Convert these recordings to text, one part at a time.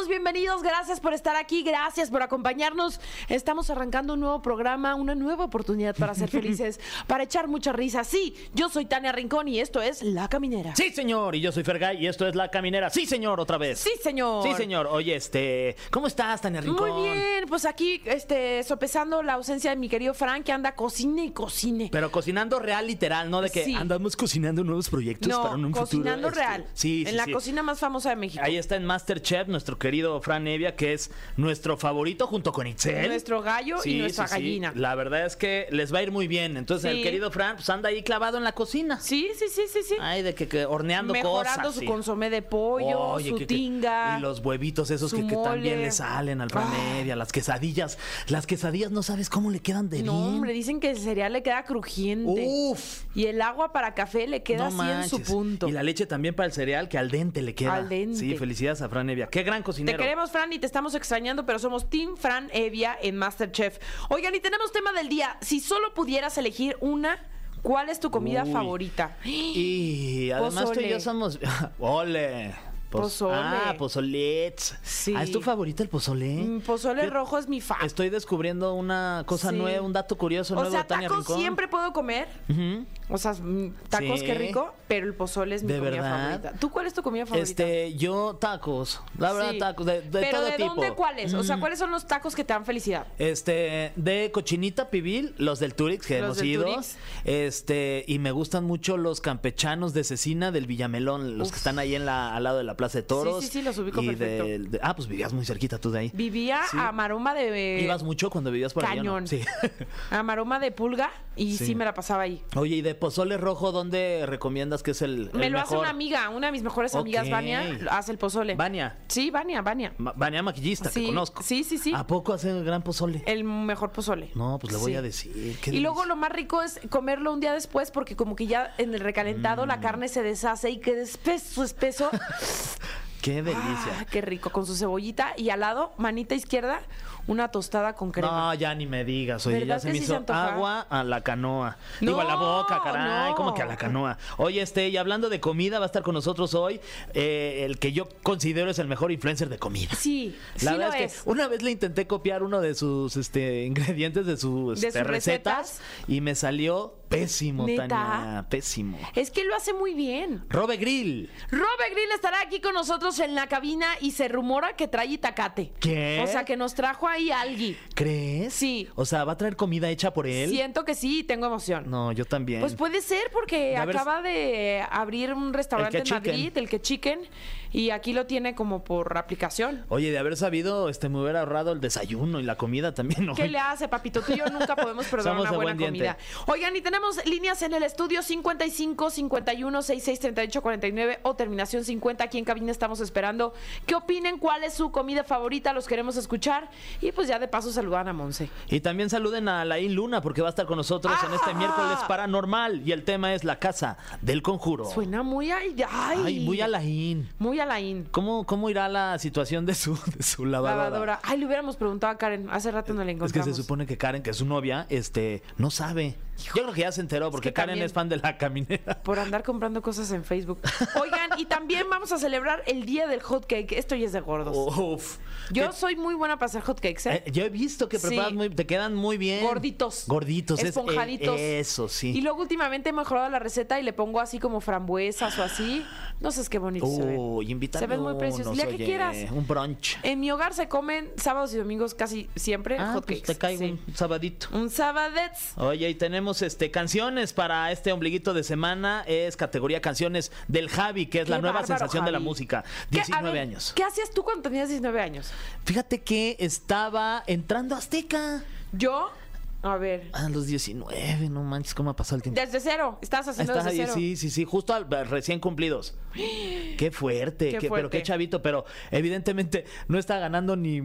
todos bienvenidos. Gracias por estar aquí, gracias por acompañarnos. Estamos arrancando un nuevo programa, una nueva oportunidad para ser felices, para echar mucha risa. Sí, yo soy Tania Rincón y esto es La Caminera. Sí, señor, y yo soy Fergay y esto es La Caminera. Sí, señor, otra vez. Sí, señor. Sí, señor. Oye, este, ¿cómo estás, Tania Rincón? Muy bien, pues aquí este, sopesando la ausencia de mi querido Frank que anda cocine y cocine. Pero cocinando real, literal, ¿no? De que Sí. andamos cocinando nuevos proyectos no, para un cocinando futuro. este, real. Sí, sí, En la cocina más famosa de México. Ahí está en Masterchef nuestro querido Fran Evia, que es nuestro favorito junto con Itzel. Nuestro gallo y nuestra gallina. La verdad es que les va a ir muy bien. Entonces, el querido Fran, pues anda ahí clavado en la cocina. Sí, sí, sí, sí, sí. Ay, de que, que horneando Mejorando cosas. su sí. consomé de pollo, Oye, su que- que- tinga. Y los huevitos esos su que, que también le salen al Fran Ah. Evia, las quesadillas. Las quesadillas no sabes cómo le quedan de No, bien. hombre, dicen que el cereal le queda crujiente. Uf. Y el agua para café le queda No así en su punto. Y la leche también para el cereal, que al dente le queda. Al dente. Sí, felicidades a Fran Evia. Qué gran Te cocinero. queremos, Fran, y te estamos extrañando, pero somos Team Fran Evia en Masterchef. Oigan, y tenemos tema del día. Si solo pudieras elegir una, ¿cuál es tu comida Uy. favorita? Y además tú y Pozole. yo somos. ¡Ole! Poz- Pozole. Ah, pozolets. Sí. Ah, ¿Es tu favorita el pozole? Mm, Pozole rojo es mi fan. Estoy descubriendo una cosa Sí. nueva, un dato curioso O nuevo sea, de Tania tacos Rincón. siempre puedo comer. O sea, mm, tacos, Sí. qué rico, pero el pozole es mi ¿De comida verdad? favorita. ¿Tú cuál es tu comida favorita? Este, yo tacos. La verdad, Sí. tacos de, de ¿Pero todo de tipo. dónde cuáles? O sea. ¿cuáles son los tacos que te dan felicidad? Este, de cochinita pibil, los del Turix que Los hemos ido. Turix. Este, y me gustan mucho los campechanos de cecina del Villamelón, los Uf. que están ahí en la, al lado de la Plaza de Toros. sí, sí, los ubico y perfecto. del- de- ah, pues vivías muy cerquita tú de ahí. Vivía Sí. a maroma de... ¿Ibas mucho cuando vivías por allá? no? Cañón. Sí. A maroma de pulga y sí. Sí. me la pasaba ahí. Oye, ¿y de pozole rojo dónde recomiendas que es el, Me el lo hace una amiga, una de mis mejores amigas. Vania, hace el pozole. Vania. Sí, Vania, Vania. Ma- Vania Maquillista, Sí, te conozco. sí, sí, sí. ¿A poco hace el gran pozole? El mejor pozole. No, pues le voy Sí. a decir. qué Y luego lo más rico es comerlo un día después porque como que ya en el recalentado Mm. la carne se deshace y queda espeso, espeso. Qué delicia. Ah, qué rico, con su cebollita y al lado, manita izquierda, una tostada con crema. No, ya ni me digas. Oye, ¿Verdad ya se me sí hizo se agua a la canoa. No, Digo, a la boca, caray. no. ¿Cómo que a la canoa? Oye, este, y hablando de comida, va a estar con nosotros hoy eh, el que yo considero es el mejor influencer de comida. Sí, La sí verdad lo es es. que una vez le intenté copiar uno de sus este, ingredientes de, sus, ¿De este, sus recetas, recetas? y me salió pésimo, ¿Neta? Tania. Pésimo. Es que lo hace muy bien. Robe Grill. Robert Grill estará aquí con nosotros en la cabina y se rumora que trae itacate. ¿Qué? O sea, que nos trajo ahí alguien. ¿Crees? Sí. O sea, ¿va a traer comida hecha por él? Siento que sí y tengo emoción. No, yo también. Pues puede ser porque A ver acaba de abrir un restaurante en Madrid, el que Chicken, y aquí lo tiene como por aplicación. Oye, de haber sabido, este, me hubiera ahorrado el desayuno y la comida también. ¿no? ¿Qué le hace, papito? Tú y yo nunca podemos perder Somos una de buena buen diente. comida. Oigan, y tenemos líneas en el estudio 55 51 66 38 49 o terminación 50. Aquí en cabina estamos esperando. ¿Qué opinen? ¿Cuál es su comida favorita? Los queremos escuchar. Y pues ya de paso saludan a Monse. Y también saluden a Laín Luna porque va a estar con nosotros en este miércoles paranormal y el tema es la casa del conjuro. Suena muy ay, ay, Ay, muy a Laín. Muy a la in. ¿Cómo, ¿Cómo irá la situación de su, de su lavadora? Lavadora. Ay, le hubiéramos preguntado a Karen. Hace rato no la Es que encontramos. se supone que Karen, que es su novia, este, no sabe. Yo creo que ya se enteró porque que Karen también- es fan de la caminera. Por andar comprando cosas en Facebook. Oigan, y también vamos a celebrar el día del hot cake. Esto ya es de gordos. Uf. Yo soy muy buena para hacer hot cakes, ¿eh? eh, yo he visto que Sí. preparas muy, te quedan muy bien. Gorditos. Gorditos. es- eh, Esponjaditos. eso, sí. Y luego últimamente he mejorado la receta y le pongo así como frambuesas o así. No sé, es qué bonito se ven. Uy, invítame Se ven muy preciosos. unos, día que oye, quieras. Un brunch. En mi hogar se comen sábados y domingos casi siempre Ah, hot pues te caigo Sí. un sabadito. Un sabadets. Oye, y tenemos este canciones para este ombliguito de semana. Es categoría canciones del Javi, que es Qué la nueva bárbaro, sensación de la Javi. música. ¿Qué- a 19 ver, años. ¿Qué hacías tú cuando tenías 19 años? Fíjate que estaba entrando a Azteca. Yo, a ver, A los 19, no manches, cómo ha pasado el tiempo. desde cero. Estás haciendo Estás desde ahí, cero. sí, sí, sí, justo al- recién cumplidos. Qué fuerte, Qué qué- pero fuerte. qué chavito, pero evidentemente no está ganando ni,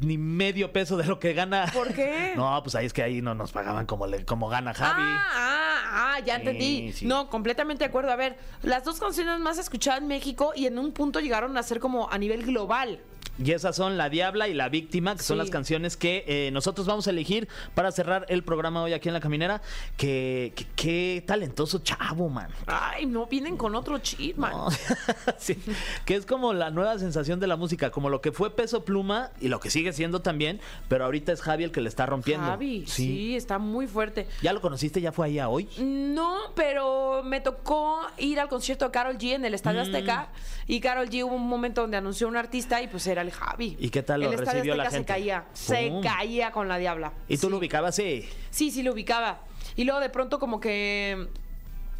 ni medio peso de lo que gana. ¿Por qué? No, pues ahí es que ahí no nos pagaban como, le, como gana Javi. Ah, ah, Ah, ya entendí. Sí. No, completamente de acuerdo. A ver, las dos canciones más escuchadas en México y en un punto llegaron a ser como a nivel global. Y esas son La Diabla y La Víctima, que son las canciones que eh, nosotros vamos a elegir para cerrar el programa hoy aquí en La Caminera. Que, que- qué talentoso chavo, man. Ay, no, vienen con otro chip, man. No. Sí, que es como la nueva sensación de la música, como lo que fue Peso Pluma y lo que sigue siendo también, pero ahorita es Javi el que le está rompiendo. Javi, sí. está muy fuerte. ¿Ya lo conociste? ¿Ya fue ahí a hoy? No, pero me tocó ir al concierto de Carol G en el Mm. Estadio Azteca y Carol G hubo un momento donde anunció un artista y pues era el Javi. ¿Y qué tal lo el recibió la gente? se caía, se caía con la diabla. ¿Y tú Sí. lo ubicabas? Sí. Sí, sí lo ubicaba. Y luego de pronto como que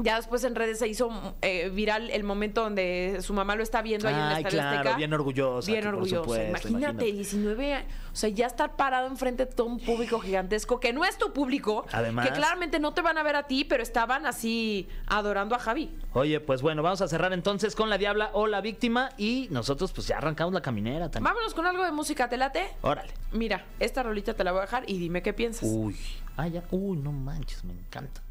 ya después en redes se hizo eh, viral el momento donde su mamá lo está viendo ahí en el Ay, claro, Azteca. bien orgullosa, Bien orgullosa. supuesto, imagínate, imagínate. 19 años. O sea, ya estar parado enfrente de todo un público gigantesco que no es tu público. Además. Que claramente no te van a ver a ti, pero estaban así adorando a Javi. Oye, pues bueno, vamos a cerrar entonces con La Diabla o La Víctima y nosotros pues ya arrancamos la caminera también. Vámonos con algo de música, ¿te late? Órale. Mira, esta rolita te la voy a dejar y dime qué piensas. Uy. Ah, ya. Uy, no manches, me encanta.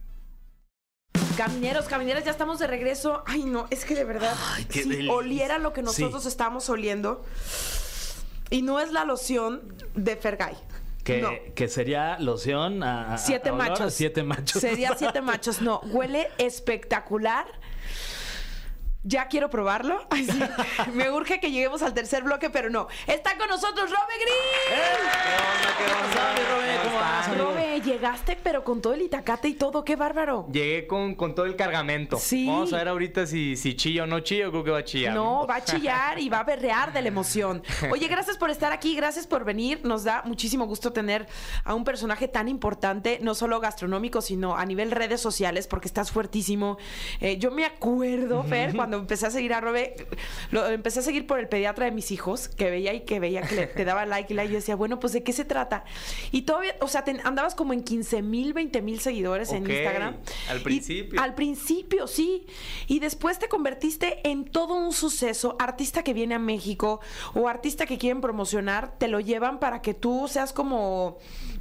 Camineros, camineras, ya estamos de regreso. Ay, no, es que de verdad, Ay, qué si delicia. oliera lo que nosotros Sí. estamos oliendo, y no es la loción de Fergay. Que, No. que sería loción a, a- Siete a olor a machos. Siete machos. Sería siete machos. No, huele espectacular. Ya quiero probarlo. Ay, sí. Me urge que lleguemos al tercer bloque, pero no. Está con nosotros Robe Green. ¿Qué onda, Robe? ¿Cómo vas, amigo? Robe, llegaste, pero con todo el itacate y todo. Qué bárbaro. Llegué con, con todo el cargamento. Sí. Vamos a ver ahorita si, si chilla o no chilla. Creo que va a chillar. No, va a chillar y va a berrear de la emoción. Oye, gracias por estar aquí, gracias por venir. Nos da muchísimo gusto tener a un personaje tan importante, no solo gastronómico, sino a nivel redes sociales, porque estás fuertísimo. Eh, yo me acuerdo, Fer, cuando empecé a seguir a Robe, lo empecé a seguir por el pediatra de mis hijos, que veía y que veía que le, te daba like y like. Yo decía, bueno, pues ¿de qué se trata? Y todavía, o sea, te- andabas como en 15 mil, 20 mil seguidores en Instagram. al Y- principio. al principio, sí. Y después te convertiste en todo un suceso. Artista que viene a México o artista que quieren promocionar, te lo llevan para que tú seas como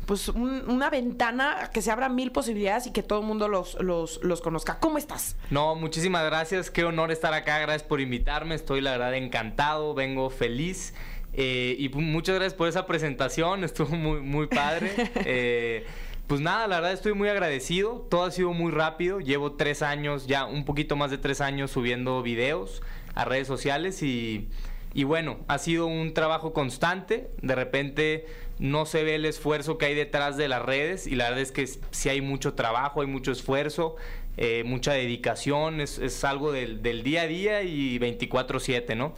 pues un- una ventana que se abran mil posibilidades y que todo el mundo los, los, los conozca. ¿Cómo estás? No, muchísimas gracias. Qué honor estar acá. Gracias por invitarme. Estoy, la verdad, encantado. Vengo feliz. Eh, y pu- muchas gracias por esa presentación. Estuvo muy, muy padre. Eh, pues nada, la verdad estoy muy agradecido. Todo ha sido muy rápido. Llevo tres años, ya un poquito más de tres años subiendo videos a redes sociales y, y bueno, ha sido un trabajo constante. De repente no se ve el esfuerzo que hay detrás de las redes y la verdad es que sí hay mucho trabajo, hay mucho esfuerzo, eh, mucha dedicación, es, es algo del, del día a día y 24/7, ¿no?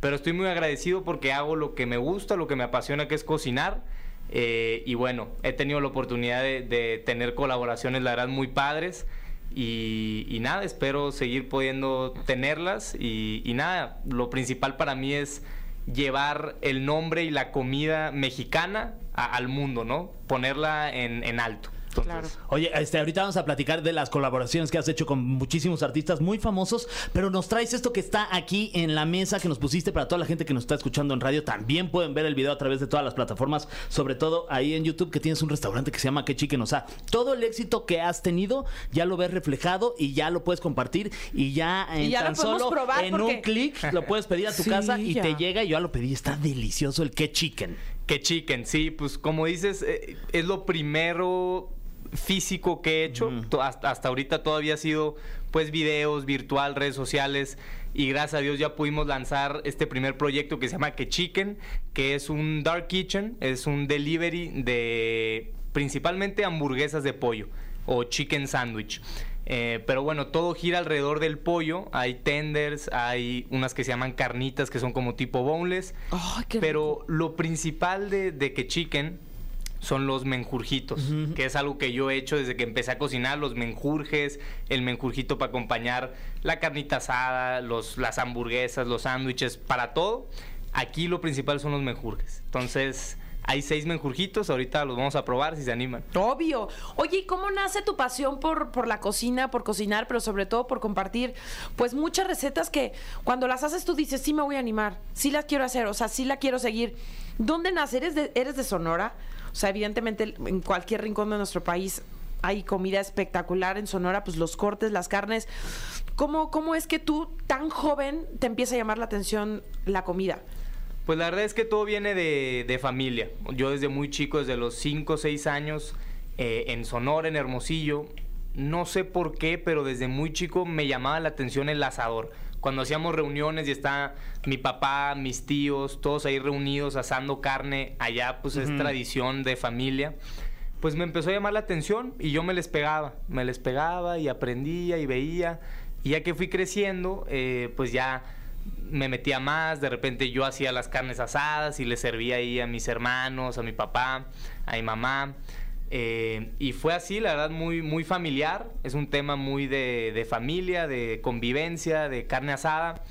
Pero estoy muy agradecido porque hago lo que me gusta, lo que me apasiona, que es cocinar. eh, y bueno, he tenido la oportunidad de, de tener colaboraciones, la verdad, muy padres. Y, y nada, espero seguir pudiendo tenerlas. Y, nada, lo principal para mí es llevar el nombre y la comida mexicana al mundo, ¿no? Ponerla en, en alto. Entonces, Oye, este, ahorita vamos a platicar de las colaboraciones que has hecho con muchísimos artistas muy famosos, pero nos traes esto que está aquí en la mesa que nos pusiste para toda la gente que nos está escuchando en radio. También pueden ver el video a través de todas las plataformas, sobre todo ahí en YouTube que tienes un restaurante que se llama Que Chicken. O sea, todo el éxito que has tenido ya lo ves reflejado y ya lo puedes compartir y ya en Y ya lo tan solo probar en porque- un clic lo puedes pedir a tu Sí, casa y ya. te llega y yo ya lo pedí. Está delicioso el Que Chicken. Que chicken, sí, pues como dices, eh, es lo primero físico que he hecho. To- hasta, hasta ahorita todavía ha sido pues videos, virtual, redes sociales. Y gracias a Dios ya pudimos lanzar este primer proyecto que se llama Que Chicken, que es un dark kitchen, es un delivery de principalmente hamburguesas de pollo o chicken sandwich. Eh, pero bueno, todo gira alrededor del pollo. Hay tenders, hay unas que se llaman carnitas que son como tipo boneless. Pero lo principal de, de que chicken son los menjurjitos, que es algo que yo he hecho desde que empecé a cocinar, los menjurjes, el menjurjito para acompañar la carnita asada, los, las hamburguesas, los sándwiches, para todo. Aquí lo principal son los menjurjes. Entonces, hay seis menjurjitos, ahorita los vamos a probar si se animan. Obvio. Oye, ¿y cómo nace tu pasión por, por la cocina, por cocinar, pero sobre todo por compartir? Pues muchas recetas que cuando las haces tú dices, sí me voy a animar, sí las quiero hacer, o sea, sí la quiero seguir. ¿Dónde nace? ¿Eres de, eres de Sonora? O sea, evidentemente en cualquier rincón de nuestro país hay comida espectacular en Sonora, pues los cortes, las carnes. ¿Cómo, cómo es que tú, tan joven, te empieza a llamar la atención la comida? Pues la verdad es que todo viene de, de familia. Yo desde muy chico, desde los 5 o 6 años, eh, en Sonora, en Hermosillo, no sé por qué, pero desde muy chico me llamaba la atención el asador. Cuando hacíamos reuniones y está mi papá, mis tíos, todos ahí reunidos asando carne, allá pues es tradición de familia. Pues me empezó a llamar la atención y yo me les pegaba, me les pegaba y aprendía y veía. Y ya que fui creciendo, eh, pues ya me metía más, de repente yo hacía las carnes asadas y le servía ahí a mis hermanos, a mi papá, a mi mamá. Eh, y fue así, la verdad, muy, muy familiar. Es un tema muy de, de familia, de convivencia, de carne asada.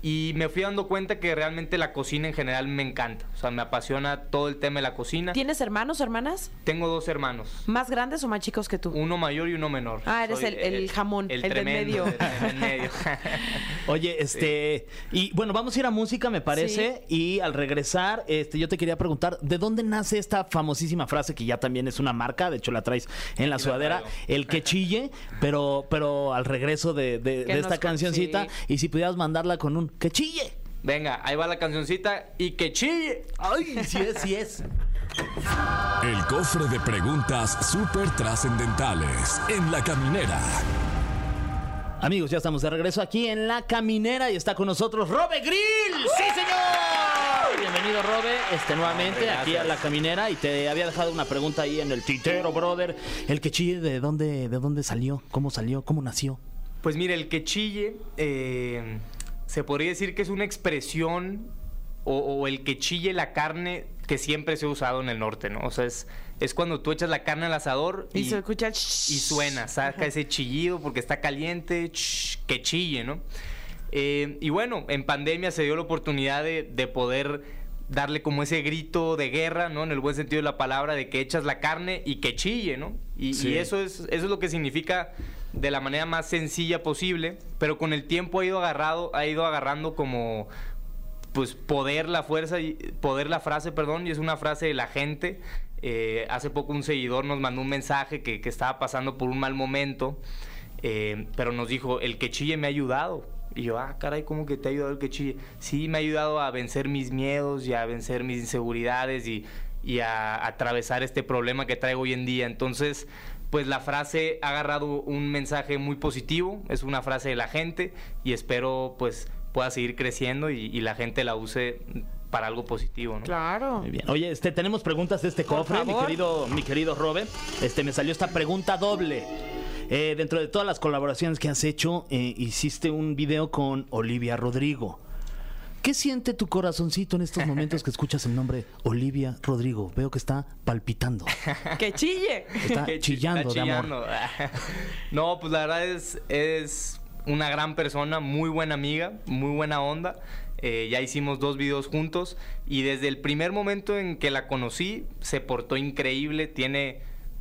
Y me fui dando cuenta que realmente la cocina en general me encanta. O sea, me apasiona todo el tema de la cocina. ¿Tienes hermanos, hermanas? Tengo dos hermanos. ¿Más grandes o más chicos que tú? Uno mayor y uno menor. Ah, eres el- el jamón, el del tremendo, medio. el del medio. Oye, este, y bueno, vamos a ir a música, me parece, y al regresar, este, yo te quería preguntar, ¿de dónde nace esta famosísima frase que ya también es una marca? De hecho, la traes en la la sudadera, el que chille, pero, pero al regreso de, de- esta cancioncita, sí. y si pudieras mandarla con un que chille. Venga, ahí va la cancioncita y que chille. Ay, sí es, sí es. El cofre de preguntas súper trascendentales en la caminera. Amigos, ya estamos de regreso aquí en La Caminera y está con nosotros Robe Grill. ¡Sí, señor! Bienvenido, Robe, este, nuevamente aquí a La Caminera y te había dejado una pregunta ahí en el tintero, brother. El que chille, ¿de dónde, ¿de dónde salió? ¿Cómo salió? ¿Cómo nació? Pues mire, el que chille, eh, se podría decir que es una expresión o, o el que chille la carne que siempre se ha usado en el norte, ¿no? O sea, es, es cuando tú echas la carne al asador Y, y, se escucha... y suena, saca ese chillido porque está caliente, que chille, ¿no? Eh, y bueno, en pandemia se dio la oportunidad de, de poder darle como ese grito de guerra, ¿no? En el buen sentido de la palabra, de que echas la carne y que chille, ¿no? Y, Sí. y eso es, eso es lo que significa de la manera más sencilla posible, pero con el tiempo ha ido agarrado, ha ido agarrando como pues poder la fuerza y poder la frase, perdón, y es una frase de la gente. Eh, hace poco un seguidor nos mandó un mensaje que, que estaba pasando por un mal momento, eh, pero nos dijo, el que chille me ha ayudado. Y yo, ah, caray, ¿cómo que te ha ayudado el que chille? Sí, me ha ayudado a vencer mis miedos y a vencer mis inseguridades y, y a, atravesar este problema que traigo hoy en día. Entonces, pues la frase ha agarrado un mensaje muy positivo, es una frase de la gente y espero pues pueda seguir creciendo y, y la gente la use para algo positivo, ¿no? Claro. Muy bien. Oye, este, tenemos preguntas de este Por cofre, mi querido, mi querido Robe. Este, me salió esta pregunta doble. Eh, dentro de todas las colaboraciones que has hecho, eh, hiciste un video con Olivia Rodrigo. ¿Qué siente tu corazoncito en estos momentos que escuchas el nombre Olivia Rodrigo? Veo que está palpitando, ¡Que chille! está Que chi- chillando está de amor. chillando. no, pues la verdad es, es una gran persona, muy buena amiga, muy buena onda. Eh, ya hicimos dos videos juntos y desde el primer momento en que la conocí se portó increíble. Tiene,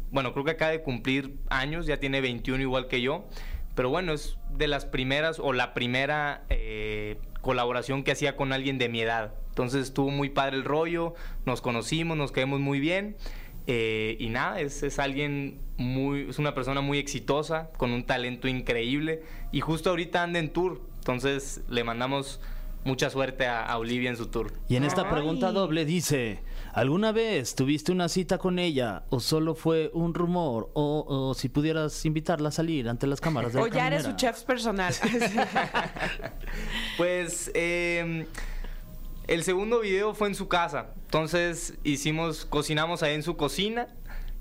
bueno, creo que acaba de cumplir años, ya tiene 21 igual que yo. Pero bueno, es de las primeras o la primera eh, colaboración que hacía con alguien de mi edad. Entonces estuvo muy padre el rollo, nos conocimos, nos quedamos muy bien. Eh, y nada, es, es alguien muy, es una persona muy exitosa, con un talento increíble. Y justo ahorita anda en tour. Entonces le mandamos mucha suerte a, a Olivia en su tour. Y en esta Ay. pregunta doble dice, ¿alguna vez tuviste una cita con ella o solo fue un rumor? O, o si pudieras invitarla a salir ante las cámaras de la O ya eres su chef personal. Pues eh, el segundo video fue en su casa. Entonces hicimos, cocinamos ahí en su cocina.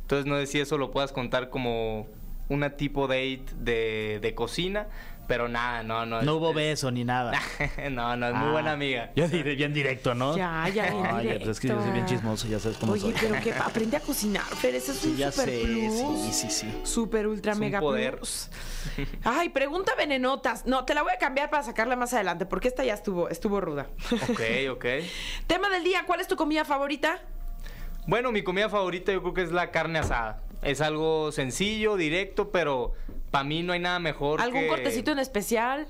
Entonces no sé si eso lo puedas contar como una tipo date de, de cocina. Pero nada, no, no. No es- hubo es- beso ni nada. no, no, es muy Ah, buena amiga. Yo diré bien directo, ¿no? Ya, ya, bien Oye, pues es que yo soy bien directo. chismoso, ya sabes cómo Oye, soy. pero que aprende a cocinar, Fer. Ese es Sí, un ya super sé, plus. sí, sí, sí. Super ultra Es un mega poder. plus. Ay, pregunta venenotas. No, te la voy a cambiar para sacarla más adelante, porque esta ya estuvo, estuvo ruda. Ok, ok. Tema del día, ¿cuál es tu comida favorita? Bueno, mi comida favorita yo creo que es la carne asada. Es algo sencillo, directo, pero para mí no hay nada mejor ¿Algún que- cortecito en especial?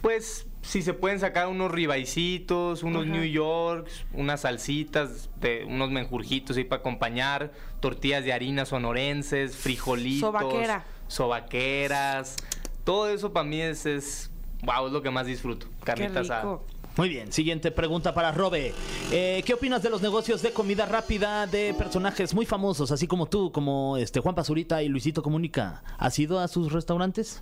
Pues si se pueden sacar unos ribaicitos, unos Ajá. New Yorks, unas salsitas, de, unos menjurjitos ahí para acompañar, tortillas de harina sonorenses, frijolitos, Sobaquera. sobaqueras. Todo eso para mí es, es, wow, es lo que más disfruto. Carnita asada. Muy bien, siguiente pregunta para Robe. Eh, ¿Qué opinas de los negocios de comida rápida de personajes muy famosos, así como tú, como este Juan Pazurita y Luisito Comunica? ¿Has ido a sus restaurantes?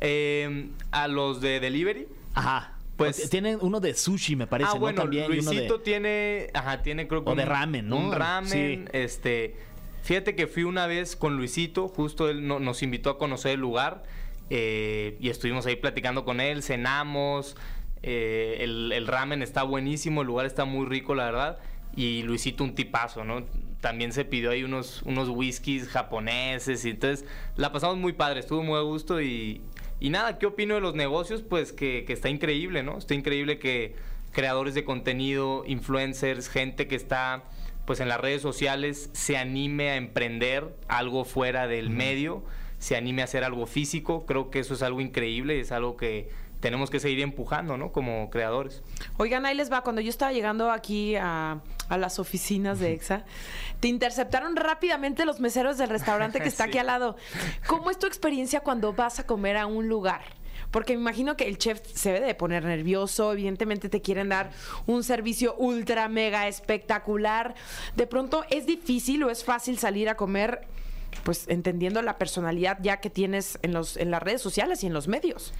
Eh, a los de delivery. Ajá. Pues- tienen uno de sushi, me parece, ah, ¿no? bueno, También, y uno de- Luisito tiene, ajá, tiene creo que O de ramen, ¿no? Un ramen, Sí. este, fíjate que fui una vez con Luisito, justo él no- nos invitó a conocer el lugar eh, y estuvimos ahí platicando con él, cenamos, eh, el, el ramen está buenísimo, el lugar está muy rico, la verdad, y Luisito un tipazo, ¿no? También se pidió ahí unos, unos whiskies japoneses y entonces la pasamos muy padre, estuvo muy a gusto y, y nada, ¿qué opino de los negocios? Pues que, que está increíble, ¿no? Está increíble que creadores de contenido, influencers, gente que está pues en las redes sociales se anime a emprender algo fuera del medio, se anime a hacer algo físico, creo que eso es algo increíble y es algo que tenemos que seguir empujando, ¿no? Como creadores. Oigan, ahí les va. Cuando yo estaba llegando aquí a, a las oficinas de EXA, te interceptaron rápidamente los meseros del restaurante que está aquí al lado. ¿Cómo es tu experiencia cuando vas a comer a un lugar? Porque me imagino que el chef se debe de poner nervioso, evidentemente te quieren dar un servicio ultra mega espectacular. De pronto es difícil o es fácil salir a comer, pues entendiendo la personalidad ya que tienes en los en las redes sociales y en los medios.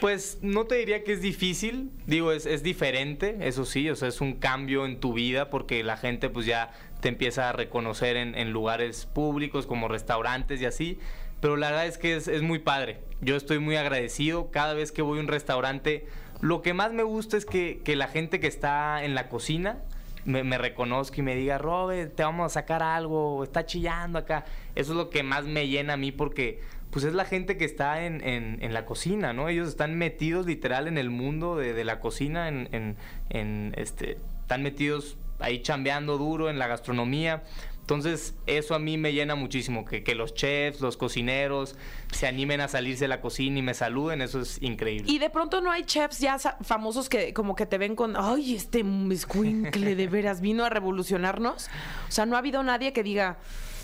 Pues no te diría que es difícil, digo, es, es diferente, eso sí, o sea, es un cambio en tu vida porque la gente pues ya te empieza a reconocer en, lugares públicos como restaurantes y así, pero la verdad es que es, es muy padre, yo estoy muy agradecido. Cada vez que voy a un restaurante, lo que más me gusta es que, que la gente que está en la cocina me, me reconozca y me diga, Robert, te vamos a sacar algo, está chillando acá, eso es lo que más me llena a mí porque pues es la gente que está en, en- la cocina, ¿no? Ellos están metidos literal en el mundo de, de la cocina, en, en- este, están metidos ahí chambeando duro en la gastronomía. Entonces, eso a mí me llena muchísimo, que, que los chefs, los cocineros se animen a salirse de la cocina y me saluden, eso es increíble. Y de pronto no hay chefs ya famosos que como que te ven con, ay, este escuincle de veras vino a revolucionarnos. O sea, no ha habido nadie que diga,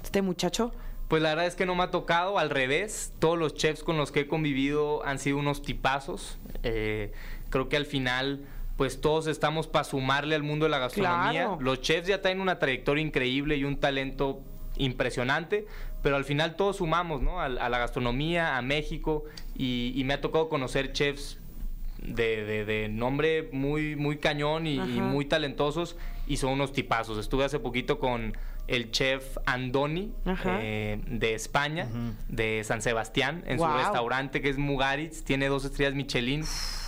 este muchacho. Pues la verdad es que no me ha tocado, al revés. Todos los chefs con los que he convivido han sido unos tipazos. Eh, creo que al final, pues todos estamos para sumarle al mundo de la gastronomía. Claro. Los chefs ya tienen una trayectoria increíble y un talento impresionante, pero al final todos sumamos, ¿no? A, a la gastronomía, a México, y, y me ha tocado conocer chefs de, de- de nombre muy, muy cañón y, y muy talentosos y son unos tipazos. Estuve hace poquito con el chef Andoni eh, de España, de San Sebastián, en su restaurante que es Mugaritz, tiene dos estrellas Michelin.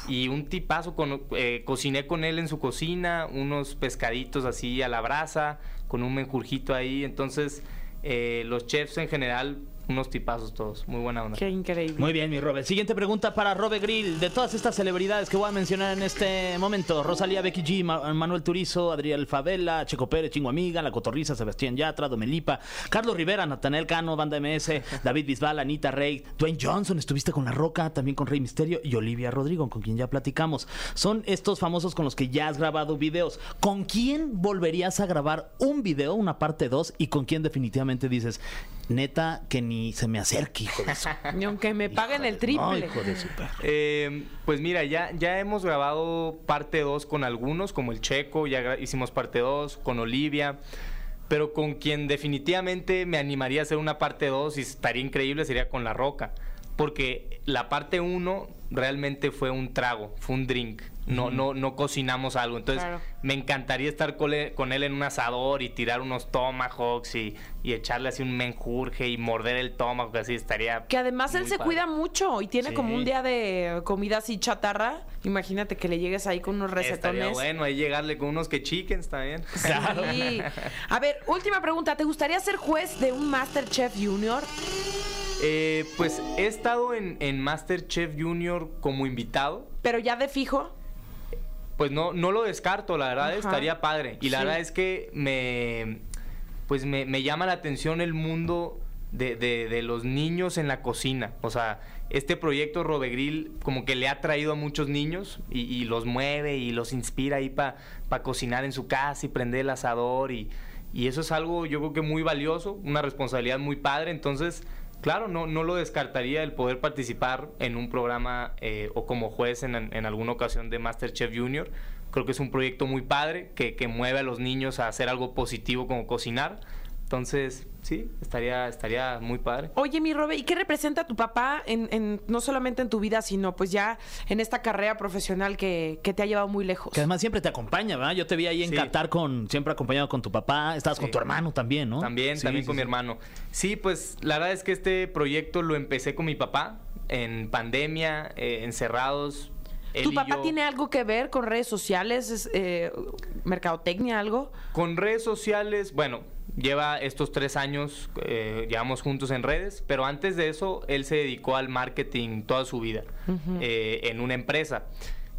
Y un tipazo, con, eh, cociné con él en su cocina, unos pescaditos así a la brasa, con un menjurjito ahí, entonces eh, los chefs en general, unos tipazos todos, muy buena onda. Qué increíble. Muy bien, mi Robert. Siguiente pregunta para Robert Grill. De todas estas celebridades que voy a mencionar en este momento: Rosalía, Becky G, Ma- Manuel Turizo, Adriel Favela, Checo Pérez, Chingo Amiga, La Cotorriza, Sebastián Yatra, Domelipa, Carlos Rivera, Natanel Cano, Banda MS, David Bisbal, Anita Rey, Dwayne Johnson, estuviste con La Roca, también con Rey Misterio y Olivia Rodrigo, con quien ya platicamos. Son estos famosos con los que ya has grabado videos. ¿Con quién volverías a grabar un video, una parte 2? Y con quién definitivamente dices, neta, que ni se me acerque, hijo de su Ni aunque me paguen el no, triple. hijo de su perro. Eh, pues mira, ya, ya hemos grabado parte 2 con algunos, como el Checo, ya hicimos parte 2 con Olivia, pero con quien definitivamente me animaría a hacer una parte 2 y estaría increíble sería con La Roca, porque la parte 1 realmente fue un trago, fue un drink, no, no, no cocinamos algo, entonces Claro. me encantaría estar con él, con él en un asador y tirar unos tomahawks y, y echarle así un menjurje y morder el tomahawk, así estaría... Que además él se padre. cuida mucho y tiene Sí. como un día de comida así chatarra. Imagínate que le llegues ahí con unos Estaría recetones. bueno ahí llegarle con unos que chickens también. Claro. Sí. A ver, última pregunta. ¿Te gustaría ser juez de un Masterchef Junior? Eh, pues he estado en, en Masterchef Junior como invitado. Pero ya de fijo. Pues no, no lo descarto, la verdad Ajá. estaría padre. Y la Sí. verdad es que me, pues me, me llama la atención el mundo de, de- de los niños en la cocina. O sea, este proyecto Robegril como que le ha traído a muchos niños y, y los mueve y los inspira ahí para cocinar en su casa y prender el asador y, y eso es algo yo creo que muy valioso, una responsabilidad muy padre, entonces claro, no, no lo descartaría el poder participar en un programa eh, o como juez en, en alguna ocasión de Masterchef Junior. Creo que es un proyecto muy padre que, que mueve a los niños a hacer algo positivo como cocinar. Entonces, sí, estaría, estaría muy padre. Oye, mi Robe, ¿y qué representa tu papá en, en- no solamente en tu vida, sino pues ya en esta carrera profesional que, que te ha llevado muy lejos? Que además siempre te acompaña, ¿verdad? Yo te vi ahí en Sí. Qatar con, siempre acompañado con tu papá, estabas con tu hermano también, ¿no? También, Sí, también sí, con mi hermano. Sí, pues la verdad es que este proyecto lo empecé con mi papá en pandemia, eh, encerrados. ¿Tu papá yo. tiene algo que ver con redes sociales, es, eh, mercadotecnia, algo? Con redes sociales, bueno, lleva estos tres años, eh, llevamos juntos en redes, pero antes de eso él se dedicó al marketing toda su vida eh, en una empresa.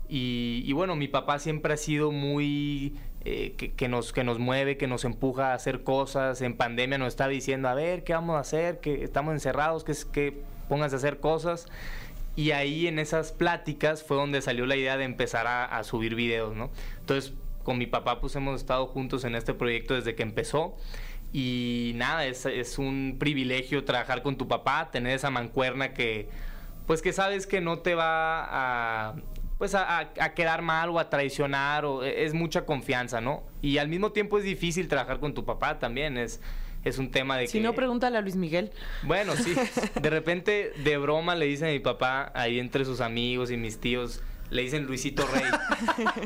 Y, y bueno, mi papá siempre ha sido muy... eh, que, que nos, que nos mueve, que nos empuja a hacer cosas. En pandemia nos está diciendo, a ver, ¿qué vamos a hacer? Que estamos encerrados, que, que pónganse a hacer cosas. Y ahí en esas pláticas fue donde salió la idea de empezar a, a subir videos, ¿no? Entonces, con mi papá pues hemos estado juntos en este proyecto desde que empezó. Y nada, es, es un privilegio trabajar con tu papá, tener esa mancuerna que, pues que sabes que no te va a, pues a, a- quedar mal o a traicionar, o, e, es mucha confianza, ¿no? Y al mismo tiempo es difícil trabajar con tu papá también, es, es un tema de Si que... no, pregúntale a Luis Miguel. Bueno, sí. De repente, de broma, le dicen a mi papá, ahí entre sus amigos y mis tíos, le dicen Luisito Rey.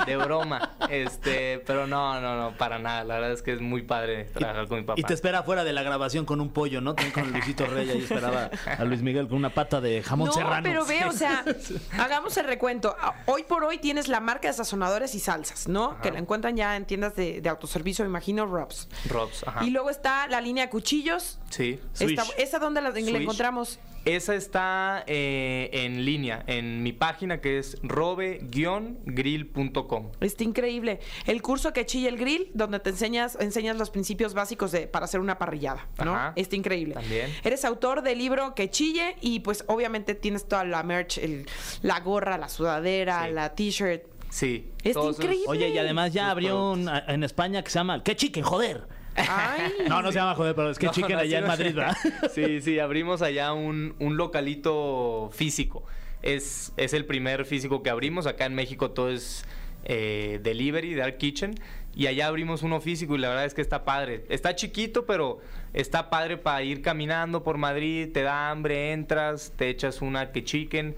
De broma. Este, pero no, no, no, para nada. La verdad es que es muy padre trabajar con mi papá. Y te espera fuera de la grabación con un pollo, ¿no? También con Luisito Rey, ahí esperaba a Luis Miguel con una pata de jamón no, serrano. pero ve, o sea, hagamos el recuento. Hoy por hoy tienes la marca de sazonadores y salsas, ¿no? Ajá. Que la encuentran ya en tiendas de, de autoservicio, me imagino, Robs. Robs, ajá. Y luego está la línea de cuchillos. Sí. Esta- ¿Esa dónde la, la encontramos? Esa está eh, en línea, en mi página que es robe-grill.com. Está increíble. El curso que chilla el grill, donde te enseñas, enseñas los principios básicos de, para hacer una parrillada, ¿no? Ajá. Está increíble. También. Eres autor del libro Que chille y pues obviamente tienes toda la merch, el- la gorra, la sudadera, Sí. la t-shirt. Sí. Está increíble. Oye, y además ya abrió un, en España que se llama ¿Qué chicken, joder? Ay. No, no se llama joder, pero es que No, chicken no, allá sí, en. Madrid, ¿verdad? Sí, sí, abrimos allá un, un localito físico. Es, es el primer físico que abrimos. Acá en México todo es eh, delivery, dark kitchen. Y allá abrimos uno físico y la verdad es que está padre. Está chiquito, pero está padre para ir caminando por Madrid. Te da hambre, entras, te echas una que chicken.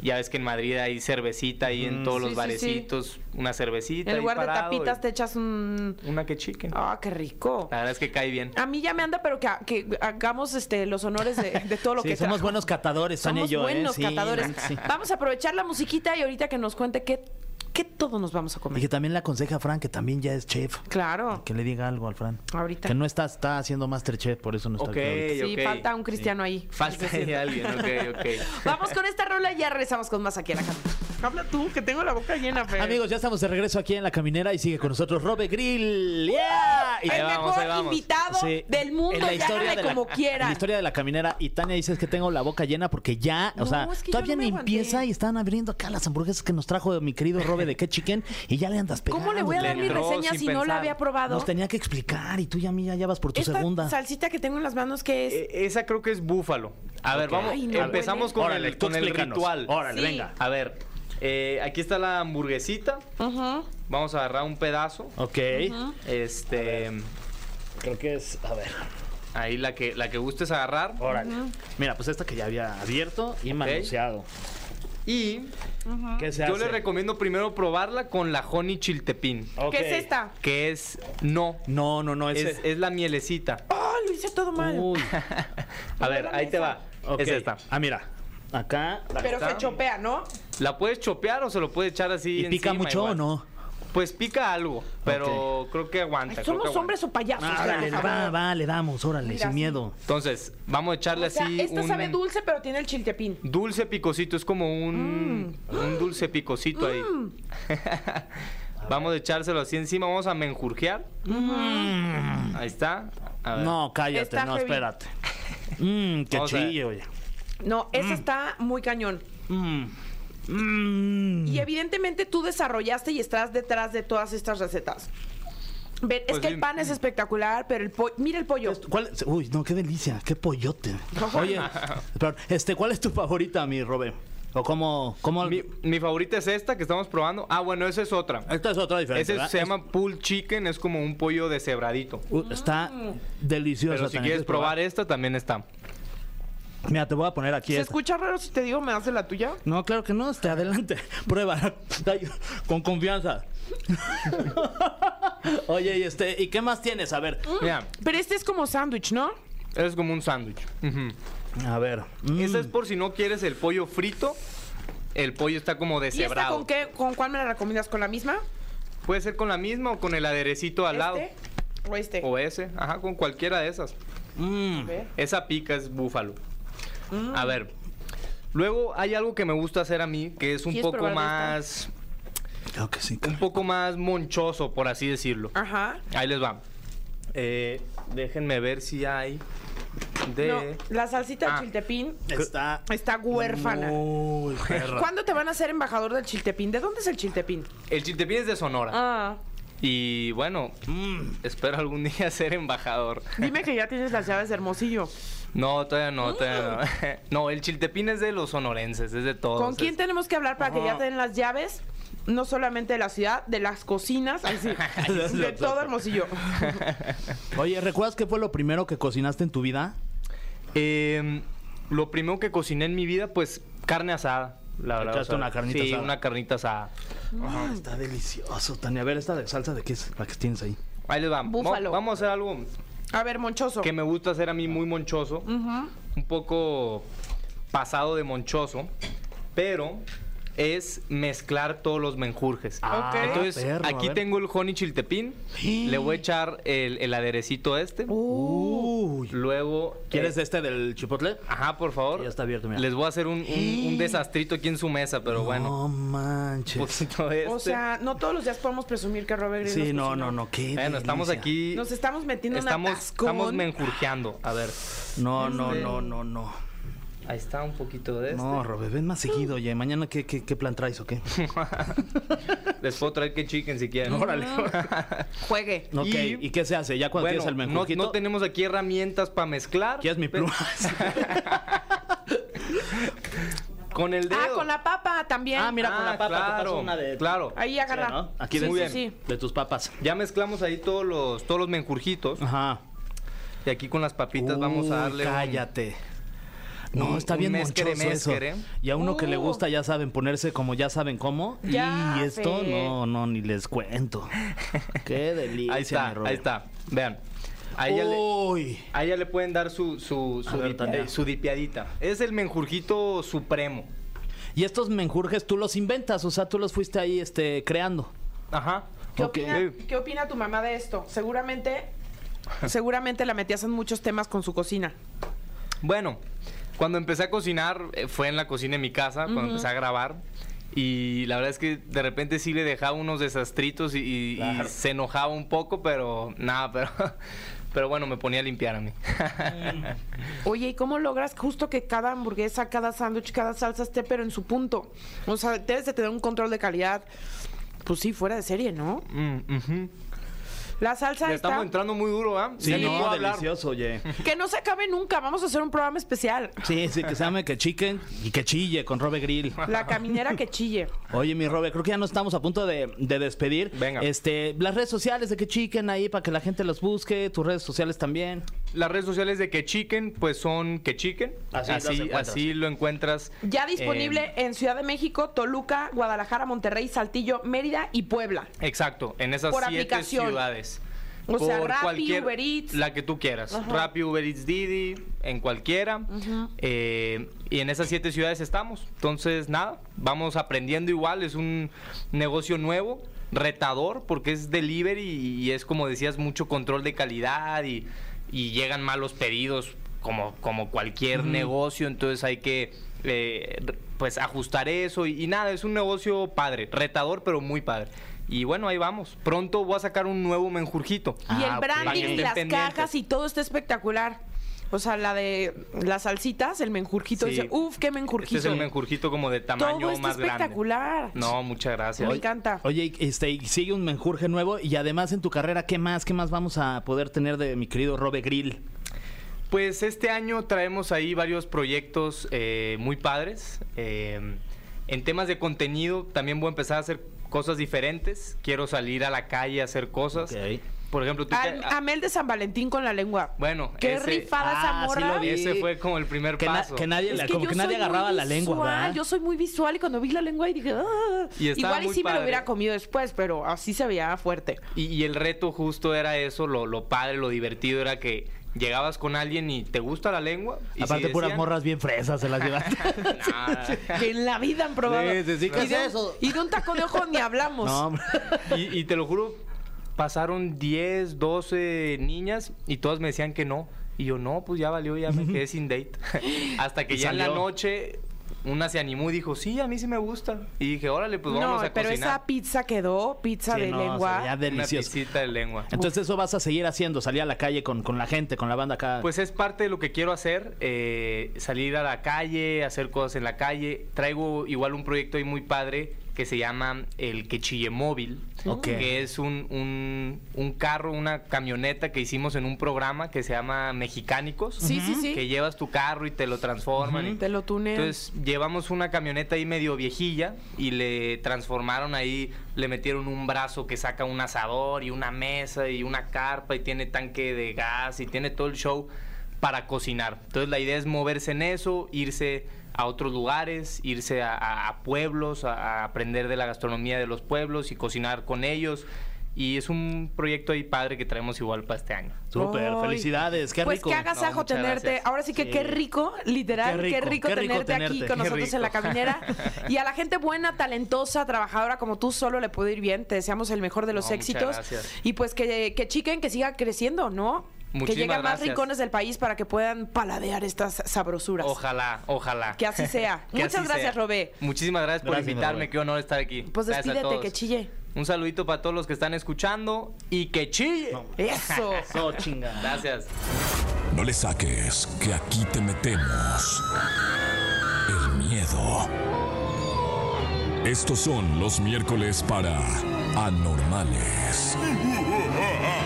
Ya ves que en Madrid hay cervecita ahí en todos Sí, los sí, sí. barecitos. Una cervecita. En ahí lugar de tapitas y te echas un... Una que chicken. Ah, qué rico. La verdad es que cae bien. A mí ya me anda, pero que, que hagamos este, los honores de, de todo lo Sí, que somos trajo. buenos catadores, Tania Somos y yo, ¿eh? buenos catadores. sí. Vamos a aprovechar la musiquita y ahorita que nos cuente qué, qué todo nos vamos a Y comer. que también le aconseja a Fran, que también ya es chef. Claro. Que le diga algo al Fran. Ahorita. Que no está, está haciendo Masterchef, por eso no está Ok. aquí. Sí, falta un cristiano ahí. Falta ahí alguien, ok, ok. Vamos con esta rola y ya regresamos con más aquí a la cama. Habla tú, que tengo la boca llena, Fer. Amigos, ya estamos de regreso aquí en La Caminera y sigue con nosotros Robe Grill. ¡Yeah! Y- el vamos, mejor invitado Sí, del mundo, en la historia de la- como quiera. En la historia de la caminera. Y Tania dice es que tengo la boca llena porque ya, o sea, es que yo todavía no ni empieza y están abriendo acá las hamburguesas que nos trajo mi querido Robe de qué chicken y ya le andas pegando. ¿Cómo le voy a dar mi reseña si no la había probado? Nos tenía que explicar y tú ya, mía, ya vas por tu Esta segunda. salsita que tengo en las manos, ¿qué es? Eh, esa creo que es búfalo. A ver, vamos, Ay, no empezamos huele. con Órale, el, con el ritual. Órale, Sí. venga. A ver, eh, aquí está la hamburguesita. Vamos a agarrar un pedazo. Ok. Este, Creo que es, a ver, ahí la que la que gustes agarrar. órale. Mira, pues esta que ya había abierto y manoseado. Y ¿Qué se yo hace? les recomiendo primero probarla con la honey chiltepín. ¿Qué es esta? que es no, No, no, no, es, es la mielecita. ¡Oh, lo hice todo mal! Uy. A ver, ahí te va. Ok. Es esta. Ah, mira. Acá. Pero está. se chopea, ¿no? ¿La puedes chopear o se lo puedes echar así ¿Y pica encima mucho igual? o no? Pues pica algo, pero creo que aguanta. Ay, creo que ¿Somos aguanta. hombres o payasos? Ah, va, va, le damos, órale, Mira, sin miedo. Entonces, vamos a echarle O sea, así esta un sabe dulce, pero tiene el chiltepín. dulce picosito, es como un, Mm. un dulce picosito ahí. vamos a echárselo así encima, vamos a menjurjear. Ahí está. A ver. No, cállate, Está no, heavy. espérate. Mmm, qué chille, oye. No, ese está muy cañón. Mm. Mm. Y evidentemente tú desarrollaste y estás detrás de todas estas recetas. Ven, es Pues que el pan es espectacular, pero el pollo. Mira el pollo. ¿Cuál es? Uy, no, qué delicia, qué pollote. Oye, este, ¿cuál es tu favorita, mi Robert? ¿O cómo, cómo Mi, mi favorita es esta que estamos probando. Ah, bueno, esa es otra. Esta es otra diferente. Ese ¿verdad? se llama pulled chicken, es como un pollo deshebradito. Uh, está deliciosa. Pero si quieres probar esta, también está. Mira, te voy a poner aquí ¿Se esta. escucha raro si te digo me hace la tuya? No, claro que no, este, adelante. Prueba. Con confianza. Oye, y este, ¿y qué más tienes? A ver. Mira, Pero este es como sándwich, ¿no? es como un sándwich. A ver. mm. Esa es por si no quieres el pollo frito. El pollo está como ¿Y esta deshebrado. con qué? ¿Con cuál me la recomiendas? ¿Con la misma? Puede ser con la misma o con el aderecito al lado. ¿Este? ¿O este? O ese, ajá, con cualquiera de esas. Mm. A ver. Esa pica es búfalo. A ver. Luego hay algo que me gusta hacer a mí, que es un ¿Quieres poco más. Claro que sí. Un poco más monchoso, por así decirlo. Ajá. Ahí les va. Eh, déjenme ver si hay de. No, la salsita de Ah. chiltepín Está. está huérfana. Muy perra. ¿Cuándo te van a hacer embajador del chiltepín? ¿De dónde es el chiltepín? El chiltepín es de Sonora. Ah, Y bueno, mm, espero algún día ser embajador. dime que ya tienes las llaves de Hermosillo. No, todavía no, todavía no. No, el chiltepín es de los sonorenses, es de todos. ¿Con quién es- tenemos que hablar para que ya te den las llaves? No solamente de la ciudad, de las cocinas, ay, sí, de todo Hermosillo. Oye, ¿recuerdas qué fue lo primero que cocinaste en tu vida? Eh, lo primero que cociné en mi vida, pues carne asada. La verdad. Echaste una carnita sí, asada. una carnita asada. Está delicioso, Tania. A ver, esta de salsa de qué es la que tienes ahí. Ahí les va. Búfalo. Va- Vamos a hacer algo A ver, Monchoso. que me gusta hacer a mí muy monchoso. Un poco pasado de monchoso. Pero es mezclar todos los menjurjes. Ok. Entonces, perro, aquí tengo el honey chiltepín. Le voy a echar el, el aderecito este. Uy. Luego. ¿Quieres eh, este del chipotle? Ajá, por favor. Ya está abierto, mira. Les voy a hacer un, un- un desastrito aquí en su mesa, pero bueno. No manches. poquito de este. O sea, no todos los días podemos presumir que Robert Green Sí, no, no, no, qué bueno, estamos delicia. aquí. Nos estamos metiendo en un Estamos, estamos menjurjeando. A ver, No, no, no, no, no. Ahí está un poquito de este. No, Robert, ven más seguido, oye. Mañana, ¿qué, qué, qué plan traes o qué? Les puedo traer que chicken si quieren. Órale. Juegue. Ok, Y- ¿y qué se hace? Ya cuando Bueno, tienes el no, menjurjito. no tenemos aquí herramientas para mezclar. ¿Quieres mi pero- pluma? Con el dedo. Ah, con la papa también. ah, mira, con Ah, la papa te claro, paso una de... claro. Ahí agarra. Sí, ¿no? Aquí Sí, de, Muy sí, bien. sí. de tus papas. Ya mezclamos ahí todos los, todos los menjurjitos. Ajá. Y aquí con las papitas vamos a darle. un- cállate. No, un- está bien mezquere, monchoso eso. Y a uno que le Uh. gusta ya saben ponerse como ya saben cómo. Ya, y esto Fe. no, no, ni les cuento. Qué delicia, Ahí está, ahí está. Vean. Ahí ya le, pueden dar su, su, su, A ver, dipia- Tania. su dipiadita. Es el menjurjito supremo. Y estos menjurjes tú los inventas, o sea, tú los fuiste ahí este creando. Ajá. ¿Qué, opina, ¿Qué opina tu mamá de esto? Seguramente, seguramente la metías en muchos temas con su cocina. Bueno, cuando empecé a cocinar, eh, fue en la cocina de mi casa, cuando empecé a grabar. Y la verdad es que de repente sí le dejaba unos desastritos y, y- y Claro. se enojaba un poco, pero nada, pero, pero bueno, me ponía a limpiar a mí. Oye, ¿y cómo logras justo que cada hamburguesa, cada sándwich, cada salsa esté pero en su punto? O sea, debes de tener un control de calidad, pues sí, fuera de serie, ¿no? Mm, ujú. La salsa Le está... estamos entrando muy duro, ¿ah? Sí, Ya ni no, delicioso, oye. Que no se acabe nunca, vamos a hacer un programa especial. Sí, sí, que se llame que chicken y que chille con Robert Grill. La caminera que chille. Oye, mi Robert, creo que ya no estamos a punto de, de despedir. Venga. Este, las redes sociales de que chiquen ahí para que la gente los busque, tus redes sociales también. Las redes sociales de Que Chicken, pues son Que Chicken. Así así, así lo encuentras. Ya disponible en Ciudad de México, Toluca, Guadalajara, Monterrey, Saltillo, Mérida y Puebla. Exacto, en esas Por siete aplicación. ciudades. O sea, Rappi, Uber Eats. La que tú quieras. Ajá. Rappi, Uber Eats, Didi, en cualquiera. Eh, y en esas siete ciudades estamos. Entonces, nada, vamos aprendiendo igual. Es un negocio nuevo, retador, porque es delivery y es, como decías, mucho control de calidad y, y llegan malos pedidos como, como cualquier negocio. Entonces hay que... eh, pues ajustar eso y, y nada, es un negocio padre, retador pero muy padre. Y bueno, ahí vamos. Pronto voy a sacar un nuevo menjurjito. y Ah, el ok. branding y las cajas y todo está espectacular. O sea, la de las salsitas, el menjurjito. Sí. Dice, uf, qué menjurjito. Este es el menjurjito como de tamaño Todo está más grande. espectacular. No, muchas gracias. Me encanta. Oye, este, y sigue un menjurje nuevo y además en tu carrera, ¿qué más? ¿Qué más vamos a poder tener de mi querido Robe Grill? Pues este año traemos ahí varios proyectos eh, muy padres. Eh, en temas de contenido también voy a empezar a hacer cosas diferentes. Quiero salir a la calle a hacer cosas. Ok. Por ejemplo, tú Al- que- Amel de San Valentín con la lengua. Bueno, Qué ese- rifada Ah, esa sí morra. lo vi. ese fue como el primer Que, na- paso. que nadie, Es la- que como que nadie agarraba la lengua, visual, ¿verdad? Yo soy muy visual y cuando vi la lengua y dije, ah. Y estaba igual y sí me lo hubiera comido después, pero así se veía fuerte. Y, y el reto justo era eso, lo, lo padre, lo divertido era que llegabas con alguien y te gusta la lengua. Y Aparte, si puras decían- morras bien fresas se las llevaste. Que en la vida han probado. Sí, sí, sí, ¿qué y, es de, eso? y de un taco de ojo ni hablamos. no, hombre. y, y te lo juro, pasaron 10, 12 niñas y todas me decían que no. Y yo, no, pues ya valió, ya me quedé sin date. Hasta que Y ya en la noche una se animó y dijo, sí, a mí sí me gusta. Y dije, órale, pues vamos no, a pero cocinar. esa pizza quedó, pizza Sí, de no, lengua. delicioso. pisita de lengua. Entonces eso vas a seguir haciendo, salir a la calle con, con la gente, con la banda acá. Pues es parte de lo que quiero hacer, eh, salir a la calle, hacer cosas en la calle. Traigo igual un proyecto ahí muy padre que se llama el Quechille Móvil, que es un, un- un carro, una camioneta que hicimos en un programa que se llama Mexicánicos. Sí, sí, sí. Que llevas tu carro y te lo transforman. y- Te lo tunean. Entonces llevamos una camioneta ahí medio viejilla y le transformaron ahí, le metieron un brazo que saca un asador y una mesa y una carpa y tiene tanque de gas y tiene todo el show para cocinar. Entonces la idea es moverse en eso, irse a otros lugares, irse a, pueblos, a, a aprender de la gastronomía de los pueblos y cocinar con ellos. Y es un proyecto ahí padre que traemos igual para este año. Súper, felicidades, qué pues rico. qué agasajo No, tenerte. gracias. Ahora sí que Sí. qué rico, literal, Qué qué rico, rico, qué rico tenerte, aquí con Qué nosotros en la caminera. y a la gente buena, talentosa, trabajadora como tú solo le puede ir bien. Te deseamos el mejor de los No, muchas éxitos. gracias. Y pues que, que chiquen, que siga creciendo, ¿no? Que Muchísimas llegue a más gracias. rincones del país para que puedan paladear estas sabrosuras. Ojalá, ojalá. Que así sea. Que Muchas así gracias, sea. Robé. Muchísimas gracias por Gracias, invitarme. Robé. Qué honor estar aquí. Pues Gracias despídete, que chille. Un saludito para todos los que están escuchando y que chille. Eso. Eso, chinga. Gracias. No le saques, que aquí te metemos el miedo. Estos son los miércoles para anormales.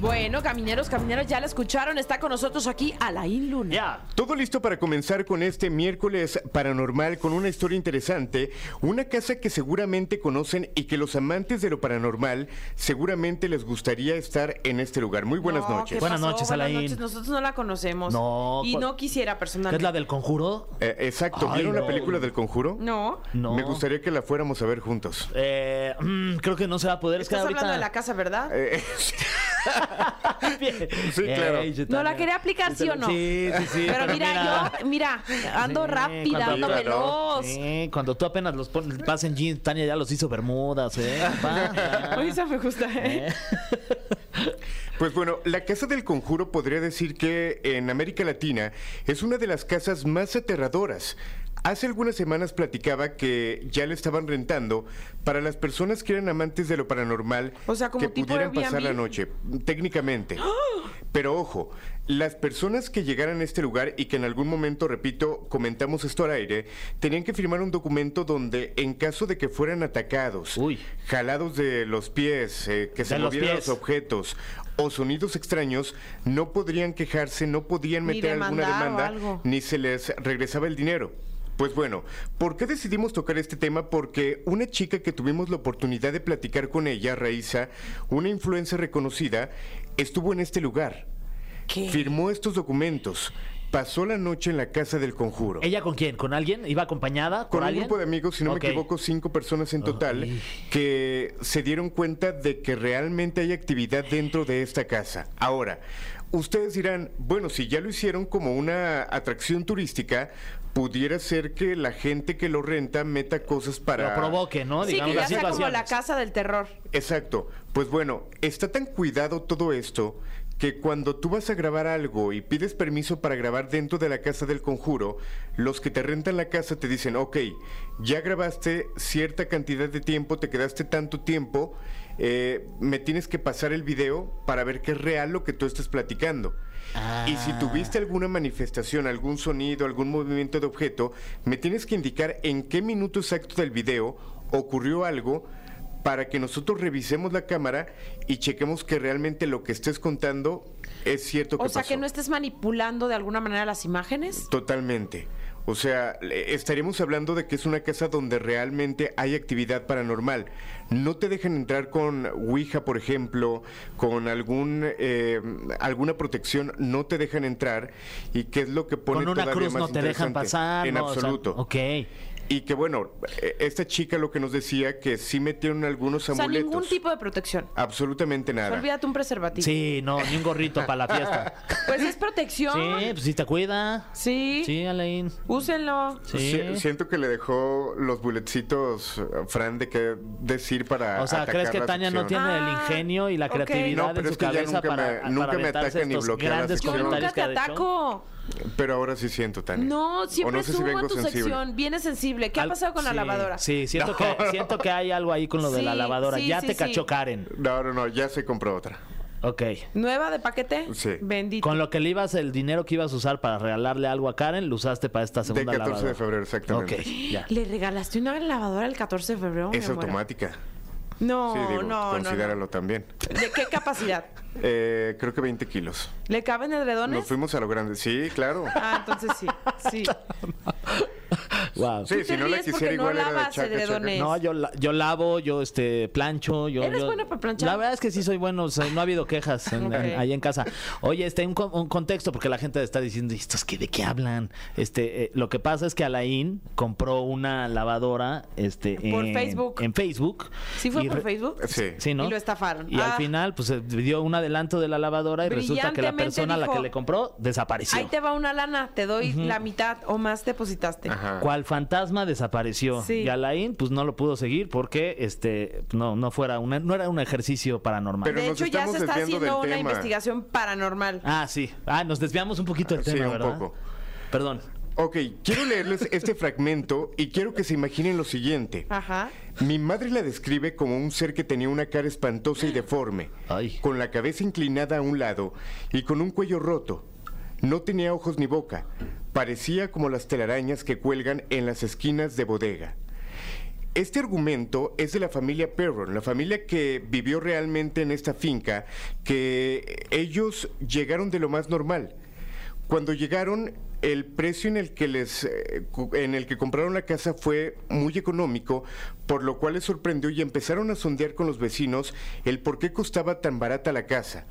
Bueno, camineros, camineros, ya la escucharon. Está con nosotros aquí Alain Luna. Ya. Todo listo para comenzar con este miércoles paranormal con una historia interesante, una casa que seguramente conocen y que los amantes de lo paranormal seguramente les gustaría estar en este lugar. Muy buenas No, noches. ¿qué Buenas pasó? noches, Buenas Alain. noches. Nosotros no la conocemos. No, Y ¿cuál- no quisiera ¿Qué es personalmente. la del conjuro? Eh, exacto, Ay, ¿vieron no. la película del conjuro? No. No. Me gustaría que la fuéramos a ver juntos. Eh, mm, creo que no se va a poder. Es que Estás ahorita... hablando de la casa, ¿verdad? Eh, sí, claro. ¿No la quería aplicar, sí o no? Sí, sí, sí. Pero mira, yo, mira, ando Sí, rápida, cuando- ando veloz. Sí, cuando tú apenas los pones, vas en jeans, Tania ya los hizo bermudas, ¿eh? Oye, esa me gusta, ¿eh? ¿Eh? Pues bueno, la Casa del Conjuro podría decir que en América Latina es una de las casas más aterradoras. Hace algunas semanas platicaba que ya le estaban rentando para las personas que eran amantes de lo paranormal O sea, como que tipo pudieran pasar la noche, técnicamente. Pero ojo, las personas que llegaran a este lugar y que en algún momento, repito, comentamos esto al aire, tenían que firmar un documento donde en caso de que fueran atacados, Uy. jalados de los pies, eh, que se los movieran pies. los objetos o sonidos extraños, no podrían quejarse, no podían meter alguna demanda, ni se les regresaba el dinero. Pues bueno, ¿por qué decidimos tocar este tema? Porque una chica que tuvimos la oportunidad de platicar con ella, Raíza, una influencer reconocida, estuvo en este lugar. ¿Qué? Firmó estos documentos. Pasó la noche en la casa del conjuro. ¿Ella con quién? ¿Con alguien? ¿Iba acompañada? Con ¿Por un alguien? grupo de amigos, si no me equivoco, cinco personas en total, Ay. que se dieron cuenta de que realmente hay actividad dentro de esta casa. Ahora, ustedes dirán, bueno, si ya lo hicieron como una atracción turística, pudiera ser que la gente que lo renta meta cosas para... Lo provoque, ¿no? Sí, Digamos que ya sea como la casa del terror. Exacto. Pues bueno, está tan cuidado todo esto que cuando tú vas a grabar algo y pides permiso para grabar dentro de la casa del conjuro, los que te rentan la casa te dicen, ok, ya grabaste cierta cantidad de tiempo, te quedaste tanto tiempo eh, me tienes que pasar el video para ver que es real lo que tú estás platicando. Y si Ah. tuviste alguna manifestación, algún sonido, algún movimiento de objeto, me tienes que indicar en qué minuto exacto del video ocurrió algo para que nosotros revisemos la cámara y chequemos que realmente lo que estés contando es cierto que O sea, pasó. que no estés manipulando de alguna manera las imágenes. Totalmente. O sea, estaríamos hablando de que es una casa donde realmente hay actividad paranormal. No te dejan entrar con Ouija, por ejemplo, con algún eh, alguna protección, no te dejan entrar. ¿Y qué es lo que pone Con una todavía cruz más no te dejan pasar. En no, o sea, absoluto. ok. Y que bueno, eh, esta chica lo que nos decía que sí metieron algunos O sea, amuletos. ningún tipo de protección. Absolutamente nada. Olvídate un preservativo. Sí, no, ni un gorrito para la fiesta. Pues es protección. Sí, pues si te cuida. Sí. Sí, Alain. Úsenlo. Sí. Si- Siento que le dejó los bulletcitos, eh, Fran, de qué decir para O sea, ¿crees atacar que la Tania no tiene el Ah, ingenio y la ok. creatividad No, pero en su es que ya cabeza nunca para, me- para nunca me ataca ni bloquea la grandes Yo nunca comentarios te que ataco. Pero ahora sí siento, Tania. No, siempre no sé si subo vengo tu sensible. sección. Vienes sensible. ¿Qué ha Al- pasado con la sí, lavadora? Sí, siento, que, siento que hay algo ahí con lo de la Sí, lavadora. sí, ya sí, te sí. cachó Karen. No, no, no, ya se compró otra. Ok. ¿Nueva de paquete? Sí. Bendito. Con lo que le ibas, el dinero que ibas a usar para regalarle algo a Karen, lo usaste para esta De segunda 14 lavadora. de febrero, exactamente. Ok, ya. ¿Le regalaste una lavadora el 14 de febrero? Es muero. automática. No, sí, digo, no, no, considéralo no. también. ¿De qué capacidad? Eh, creo que 20 kilos. ¿Le caben edredones? Nos fuimos a lo grande. Sí, claro. Ah, entonces sí, sí. Wow. Sí, si no la quisiera no igual era de lavas chaca. No, yo, la- yo lavo, yo este plancho, yo. ¿Eres yo- bueno para planchar? La verdad es que sí soy bueno, o sea, no ha habido quejas en- Ok. en- ahí en casa. Oye, este un, un contexto porque la gente está diciendo, ¿estos qué de qué hablan? Este, eh, lo que pasa es que Alain compró una lavadora, este, Por en Facebook. en Facebook. ¿Sí fue y por Facebook? Sí. Sí, ¿no? Y lo estafaron. Y al Ah. final, pues eh, dio un adelanto de la lavadora y resulta que la persona a la que le compró desapareció. Ahí te va una lana, te doy la mitad o más depositaste. Ajá. Cual fantasma desapareció. Sí. Y Alain, pues no lo pudo seguir porque este no, no fuera una, no era un ejercicio paranormal. Pero de hecho, ya estamos se está haciendo una tema. investigación paranormal. Ah, sí. Ah, nos desviamos un poquito del tema, un ¿verdad? poco. Perdón. Ok, quiero leerles este fragmento y quiero que se imaginen lo siguiente. Ajá. Mi madre la describe como un ser que tenía una cara espantosa y deforme, Ay. con la cabeza inclinada a un lado y con un cuello roto. No tenía ojos ni boca. Parecía como las telarañas que cuelgan en las esquinas de bodega. Este argumento es de la familia Perron, la familia que vivió realmente en esta finca, que ellos llegaron de lo más normal. Cuando llegaron, el precio en el que les eh, en el que compraron la casa fue muy económico, por lo cual les sorprendió y empezaron a sondear con los vecinos el por qué costaba tan barata la casa.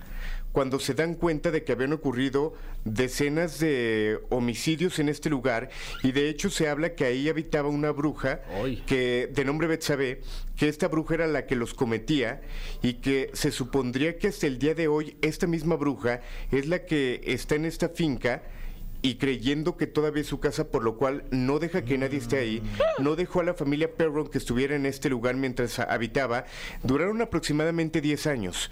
Cuando se dan cuenta de que habían ocurrido decenas de homicidios en este lugar y de hecho se habla que ahí habitaba una bruja que de nombre Betsabé, que esta bruja era la que los cometía y que se supondría que hasta el día de hoy esta misma bruja es la que está en esta finca y creyendo que todavía es su casa, por lo cual no deja que nadie esté ahí, no dejó a la familia Perron que estuviera en este lugar mientras habitaba, duraron aproximadamente 10 años.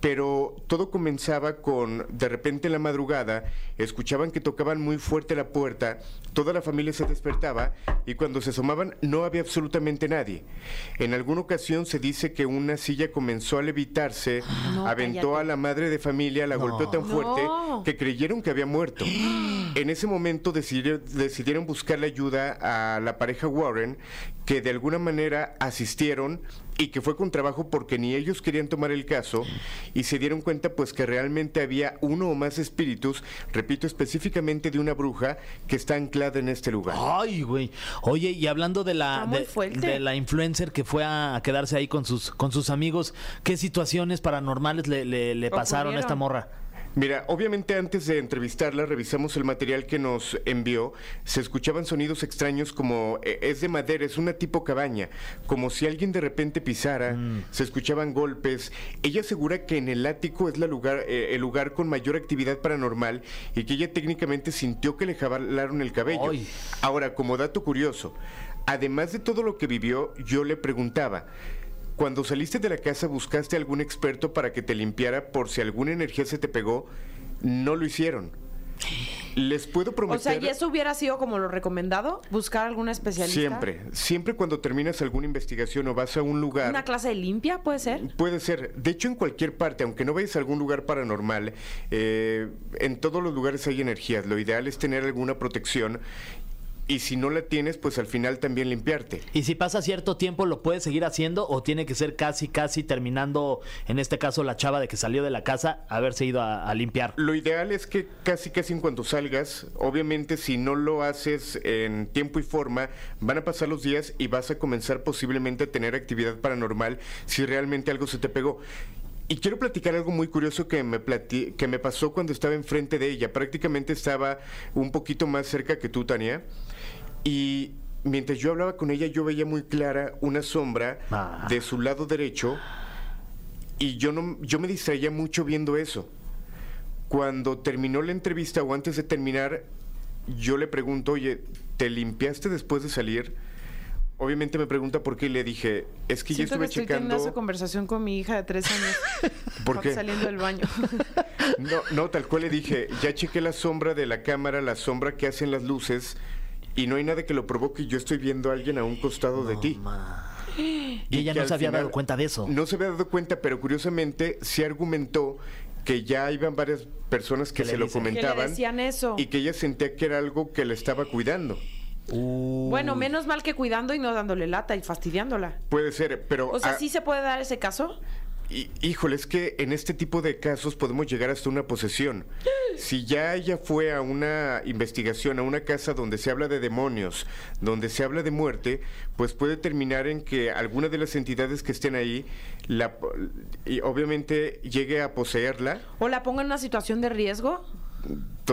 Pero todo comenzaba con, de repente en la madrugada, escuchaban que tocaban muy fuerte la puerta, toda la familia se despertaba y cuando se asomaban no había absolutamente nadie. En alguna ocasión se dice que una silla comenzó a levitarse, No, aventó cállate. a la madre de familia, la golpeó tan fuerte No. que creyeron que había muerto. En ese momento decidieron, decidieron buscarle ayuda a la pareja Warren, que de alguna manera asistieron y que fue con trabajo porque ni ellos querían tomar el caso y se dieron cuenta pues que realmente había uno o más espíritus, repito específicamente de una bruja que está anclada en este lugar. Ay, güey. Oye, y hablando de la de, la influencer que fue a quedarse ahí con sus con sus amigos, ¿qué situaciones paranormales le, le- le pasaron a esta morra? Mira, obviamente antes de entrevistarla revisamos el material que nos envió. Se escuchaban sonidos extraños como eh, es de madera, es una tipo cabaña, como si alguien de repente pisara. Se escuchaban golpes. Ella asegura que en el ático es la lugar, eh, el lugar con mayor actividad paranormal y que ella técnicamente sintió que le jalaron el cabello. Ay. Ahora, como dato curioso, además de todo lo que vivió, yo le preguntaba. Cuando saliste de la casa, ¿buscaste algún experto para que te limpiara por si alguna energía se te pegó? No lo hicieron. Les puedo O prometer... sea, ¿y eso hubiera sido como lo recomendado? ¿Buscar alguna especialista? Siempre, siempre cuando terminas alguna investigación o vas a un lugar... ¿Una clase de limpia puede ser? Puede ser. De hecho, en cualquier parte, aunque no vayas a algún lugar paranormal, eh, en todos los lugares hay energías. Lo ideal es tener alguna protección. Y si no la tienes, pues al final también limpiarte. Y si pasa cierto tiempo, ¿lo puedes seguir haciendo o tiene que ser casi, casi terminando, en este caso, la chava de que salió de la casa, haberse ido a, a limpiar? Lo ideal es que casi casi en cuanto salgas, obviamente si no lo haces en tiempo y forma, van a pasar los días y vas a comenzar posiblemente a tener actividad paranormal si realmente algo se te pegó. Y quiero platicar algo muy curioso que me, que me pasó cuando estaba enfrente de ella. Prácticamente estaba un poquito más cerca que tú, Tania. Y mientras yo hablaba con ella, yo veía muy clara una sombra Ah. de su lado derecho. Y yo, no, yo me distraía mucho viendo eso. Cuando terminó la entrevista o antes de terminar, yo le pregunto, oye, ¿te limpiaste después de salir? Obviamente me pregunta por qué y le dije, es que Siento yo que estuve estoy teniendo esa checando... conversación con mi hija de tres años. ¿Por qué? Saliendo del baño. No, no, tal cual le dije, ya chequé la sombra de la cámara, la sombra que hacen las luces, y no hay nada que lo provoque. Yo estoy viendo a alguien a un costado de ti. Y ella no se había final- dado cuenta de eso. No se había dado cuenta, pero curiosamente sí argumentó que ya iban varias personas que ¿Qué le se lo dicen? Que le comentaban decían eso. y que ella sentía que era algo que le estaba cuidando. Bueno, menos mal que cuidando y no dándole lata y fastidiándola. Puede ser, pero... O sea, ¿sí se puede dar ese caso? Híjole, es que en este tipo de casos podemos llegar hasta una posesión. Si ya ella fue a una investigación, a una casa donde se habla de demonios, donde se habla de muerte, pues puede terminar en que alguna de las entidades que estén ahí, la, y obviamente llegue a poseerla ¿O la pongo en una situación de riesgo?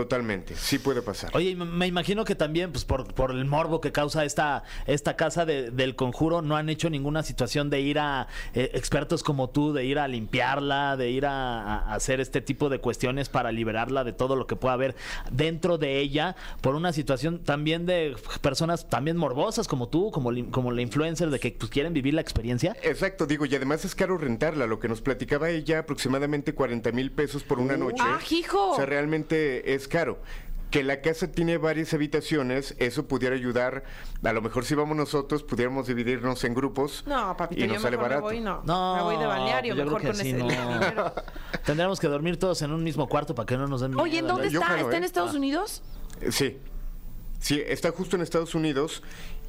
Totalmente. Sí puede pasar. Oye, y me- imagino que también, pues por, por el morbo que causa esta, esta casa de- del conjuro, no han hecho ninguna situación de ir a eh, expertos como tú, de ir a limpiarla, de ir a, a hacer este tipo de cuestiones para liberarla de todo lo que pueda haber dentro de ella, por una situación también de personas también morbosas como tú, como, como la influencer, de que pues, quieren vivir la experiencia. Exacto, digo, y además es caro rentarla, lo que nos platicaba ella, aproximadamente 40 mil pesos por una noche. ¡Ah, hijo! O sea, realmente es caro. Que la casa tiene varias habitaciones, eso pudiera ayudar. A lo mejor si vamos nosotros, pudiéramos dividirnos en grupos. No, papito, y yo nos sale mejor me barato. voy, no. No, me voy de balneario, pues yo mejor creo con sí, ese no. dinero. Tendríamos que dormir todos en un mismo cuarto para que no nos den miedo. Oye, ¿en dónde Yo está? jalo, ¿Está en ¿eh? Estados Unidos? Eh, Sí. Sí, está justo en Estados Unidos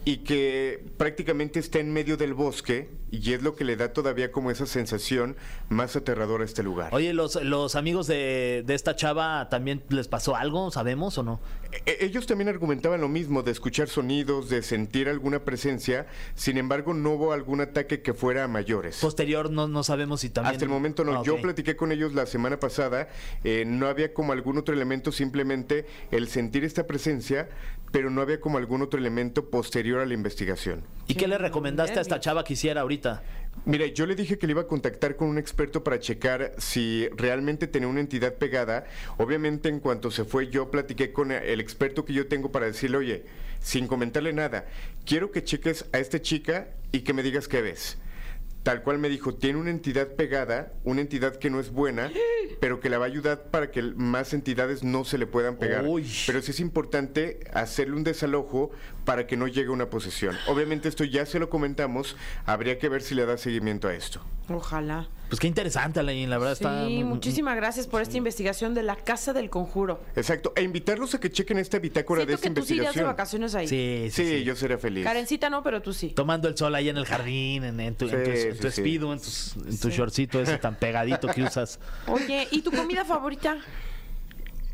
y que prácticamente está en medio del bosque y es lo que le da todavía como esa sensación más aterradora a este lugar. Oye, los, los amigos de, de esta chava también les pasó algo, ¿sabemos o no? E- Ellos también argumentaban lo mismo, de escuchar sonidos, de sentir alguna presencia, sin embargo no hubo algún ataque que fuera a mayores. Posterior no, no sabemos si también... Hasta el momento no. Ah, Yo platiqué con ellos la semana pasada, eh, no había como algún otro elemento, simplemente el sentir esta presencia, pero no había como algún otro elemento posterior a la investigación. ¿Y qué le recomendaste a esta chava que hiciera ahorita? Mira, yo le dije que le iba a contactar con un experto para checar si realmente tenía una entidad pegada. Obviamente, en cuanto se fue, yo platiqué con el experto que yo tengo para decirle, oye, sin comentarle nada, quiero que cheques a esta chica y que me digas qué ves. Tal cual me dijo, tiene una entidad pegada, una entidad que no es buena, pero que la va a ayudar para que más entidades no se le puedan pegar. Uy. Pero sí es importante hacerle un desalojo para que no llegue una posesión. Obviamente esto ya se lo comentamos, habría que ver si le da seguimiento a esto. Ojalá. Pues qué interesante, Alain, la verdad Sí, está... muy- muchísimas gracias por esta investigación de la Casa del Conjuro. Exacto, e invitarlos a que chequen esta bitácora de Siento esta que tú sí irías de investigación. vacaciones ahí. Sí, sí, Sí, sí. yo seré feliz. Karencita no, pero tú sí. Tomando el sol ahí en el jardín, en, en tu, en tu, Sí, en tu sí, sí. speedo, en, tus- en tu shortcito ese tan pegadito que usas. Oye, ¿y tu comida favorita?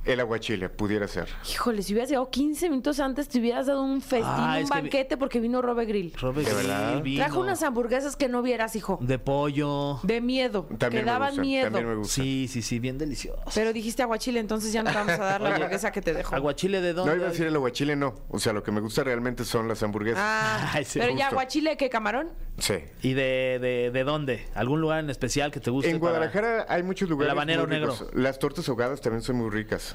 El aguachile, pudiera ser. Híjole, si hubieras llegado 15 minutos antes, te hubieras dado un festín, Ah, un es que vi- banquete, porque vino Robe Grill. Robert ¿De verdad? Grill, vino Trajo unas hamburguesas que no vieras, hijo. de pollo. De miedo. También que me daban gustan, miedo. también me gustan. Sí, sí, sí, bien delicioso. Pero dijiste aguachile, entonces ya no te vamos a dar la hamburguesa que te dejó. ¿Aguachile de dónde? No iba a decir el aguachile, no. O sea, lo que me gusta realmente son las hamburguesas. Ah, Ay, sí, pero ya justo. aguachile, ¿qué camarón? Sí. ¿Y de, de, de dónde? ¿Algún lugar en especial que te guste? En para- Guadalajara hay muchos lugares. habanero muy ricos. negro. Las tortas ahogadas también son muy ricas.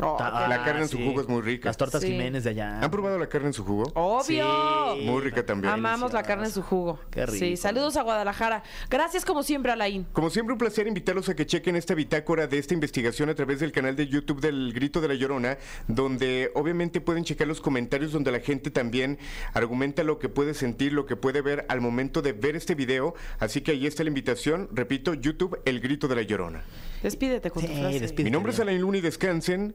Oh, La carne en su sí. jugo es muy rica. Las tortas Sí. Jiménez de allá. ¿Han probado la carne en su jugo? Obvio. Sí. Muy rica también. Amamos la carne en su jugo. Qué rico. Sí, saludos a Guadalajara. Gracias como siempre, Alain. Como siempre, un placer invitarlos a que chequen esta bitácora de esta investigación a través del canal de YouTube del Grito de la Llorona, donde obviamente pueden checar los comentarios donde la gente también argumenta lo que puede sentir, lo que puede ver al momento de ver este video. Así que ahí está la invitación. Repito, YouTube, El Grito de la Llorona. Despídete con tu Sí, frase. despídete. Mi nombre es Alain Luna y descansen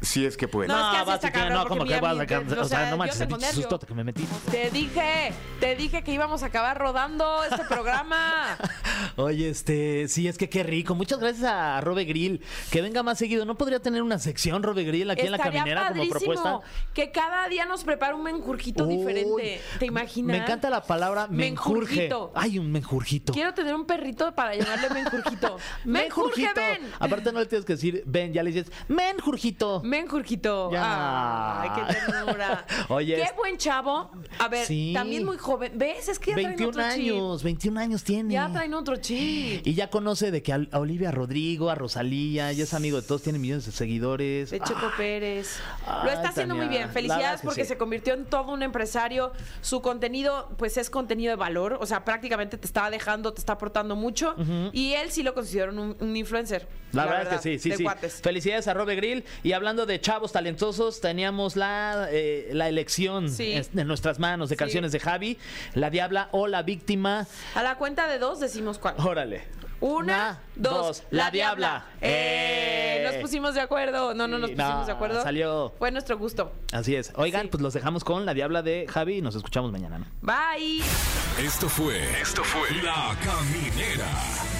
si es que pueden. No, es que así está cabrón, no, porque como que mira, vas mi- a can- o O sea, sea, no yo manches, tengo el nervio. susto que me metí. Te dije, te dije que íbamos a acabar rodando este programa. Oye, este, sí, es que qué rico. Muchas gracias a Robe Grill. Que venga más seguido. ¿No podría tener una sección Robe Grill aquí en la Estaría caminera como padrísimo propuesta? que cada día nos prepara un menjurjito Uy, diferente. ¿Te imaginas? Me encanta la palabra menjurje. Menjurjito. Ay, un menjurjito. Quiero tener un perrito para llamarle menjurjito. menjurje, ven. Aparte no le tienes que decir ven, ya le dices menjurjito. Menjurjito. Ya. Ay, qué ternura. Oye, Qué es- buen chavo. A ver, Sí. también muy joven. ¿Ves? Es que ya traen 21 otro chip. años, 21 años tiene. Ya traen otro chip. Y ya conoce de que a Olivia Rodrigo, a Rosalía, ya es amigo de todos, tiene millones de seguidores. De Checo Ah, Pérez. Ay, Lo está haciendo muy bien. Felicidades verdad que porque sí. se convirtió en todo un empresario. Su contenido, pues es contenido de valor. O sea, prácticamente te está dejando, te está aportando mucho. Y él sí lo considero un, un influencer. La, verdad, es que sí, sí, sí. cuates. Felicidades a Robe Grill. Y hablando de chavos talentosos, teníamos la, eh, la elección Sí. en, en nuestras manos de Sí. canciones de Javi, La Diabla o La Víctima. A la cuenta de dos decimos cuál. Órale. Una, dos, La Diabla. ¡Eh! Nos pusimos de acuerdo. No, no nos pusimos no, de acuerdo. salió. Fue nuestro gusto. Así es. Oigan, Sí. pues los dejamos con La Diabla de Javi y nos escuchamos mañana, ¿no? Bye. Esto fue. Esto fue. La Caminera.